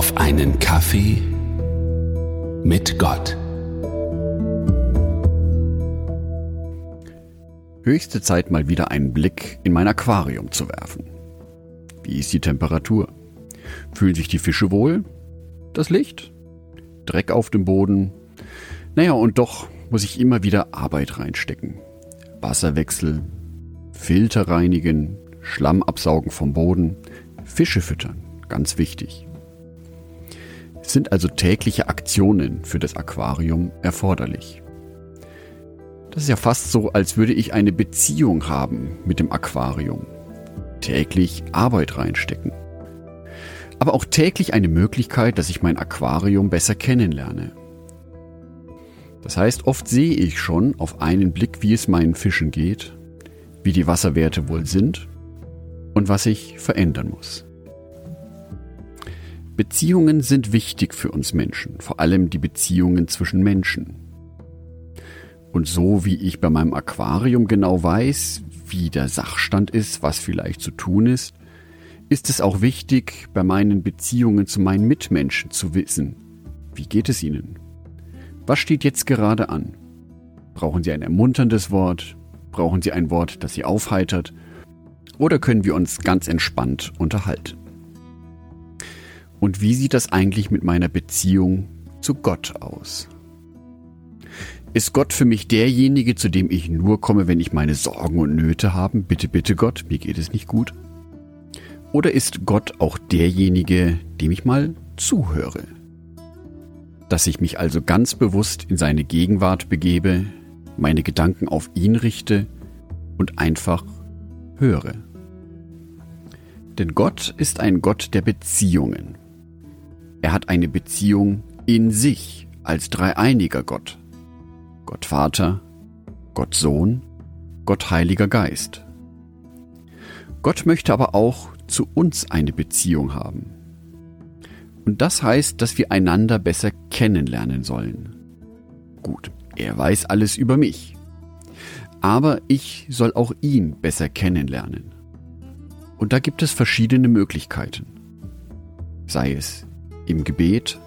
auf einen Kaffee mit Gott. Höchste Zeit, mal wieder einen Blick in mein Aquarium zu werfen. Wie ist die Temperatur? Fühlen sich die Fische wohl? Das Licht? Dreck auf dem Boden? Naja, und doch muss ich immer wieder Arbeit reinstecken. Wasserwechsel, Filter reinigen, Schlamm absaugen vom Boden, Fische füttern, ganz wichtig. Sind also tägliche Aktionen für das Aquarium erforderlich. Das ist ja fast so, als würde ich eine Beziehung haben mit dem Aquarium. Täglich Arbeit reinstecken. Aber auch täglich eine Möglichkeit, dass ich mein Aquarium besser kennenlerne. Das heißt, oft sehe ich schon auf einen Blick, wie es meinen Fischen geht, wie die Wasserwerte wohl sind und was ich verändern muss. Beziehungen sind wichtig für uns Menschen, vor allem die Beziehungen zwischen Menschen. Und so wie ich bei meinem Aquarium genau weiß, wie der Sachstand ist, was vielleicht zu tun ist, ist es auch wichtig, bei meinen Beziehungen zu meinen Mitmenschen zu wissen, wie geht es ihnen? Was steht jetzt gerade an? Brauchen Sie ein ermunterndes Wort? Brauchen Sie ein Wort, das Sie aufheitert? Oder können wir uns ganz entspannt unterhalten? Und wie sieht das eigentlich mit meiner Beziehung zu Gott aus? Ist Gott für mich derjenige, zu dem ich nur komme, wenn ich meine Sorgen und Nöte habe? Bitte, bitte Gott, mir geht es nicht gut. Oder ist Gott auch derjenige, dem ich mal zuhöre? Dass ich mich also ganz bewusst in seine Gegenwart begebe, meine Gedanken auf ihn richte und einfach höre. Denn Gott ist ein Gott der Beziehungen. Er hat eine Beziehung in sich als dreieiniger Gott. Gott Vater, Gott Sohn, Gott Heiliger Geist. Gott möchte aber auch zu uns eine Beziehung haben. Und das heißt, dass wir einander besser kennenlernen sollen. Gut, er weiß alles über mich. Aber ich soll auch ihn besser kennenlernen. Und da gibt es verschiedene Möglichkeiten. Sei es im Gebet,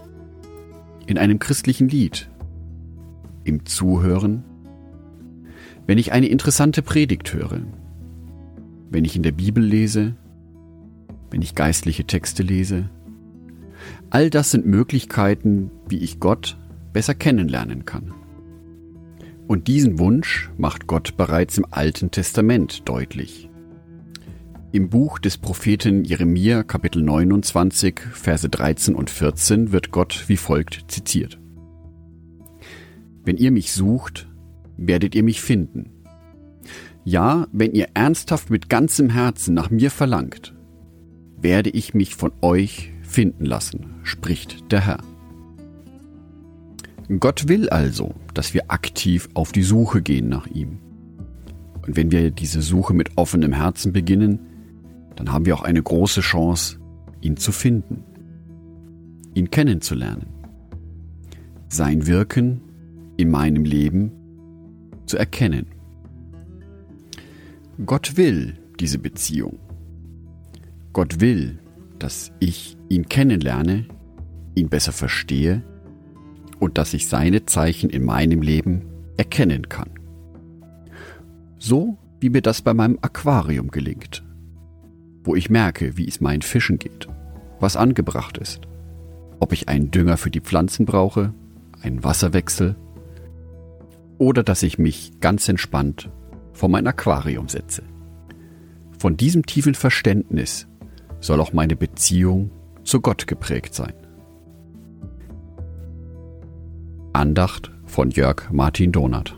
in einem christlichen Lied, im Zuhören, wenn ich eine interessante Predigt höre, wenn ich in der Bibel lese, wenn ich geistliche Texte lese. All das sind Möglichkeiten, wie ich Gott besser kennenlernen kann. Und diesen Wunsch macht Gott bereits im Alten Testament deutlich. Im Buch des Propheten Jeremia Kapitel 29 Verse 13 und 14 wird Gott wie folgt zitiert. Wenn ihr mich sucht, werdet ihr mich finden. Ja, wenn ihr ernsthaft mit ganzem Herzen nach mir verlangt, werde ich mich von euch finden lassen, spricht der Herr. Gott will also, dass wir aktiv auf die Suche gehen nach ihm. Und wenn wir diese Suche mit offenem Herzen beginnen, dann haben wir auch eine große Chance, ihn zu finden, ihn kennenzulernen, sein Wirken in meinem Leben zu erkennen. Gott will diese Beziehung. Gott will, dass ich ihn kennenlerne, ihn besser verstehe und dass ich seine Zeichen in meinem Leben erkennen kann. So wie mir das bei meinem Aquarium gelingt, wo ich merke, wie es meinen Fischen geht, was angebracht ist, ob ich einen Dünger für die Pflanzen brauche, einen Wasserwechsel oder dass ich mich ganz entspannt vor mein Aquarium setze. Von diesem tiefen Verständnis soll auch meine Beziehung zu Gott geprägt sein. Andacht von Jörg Martin Donath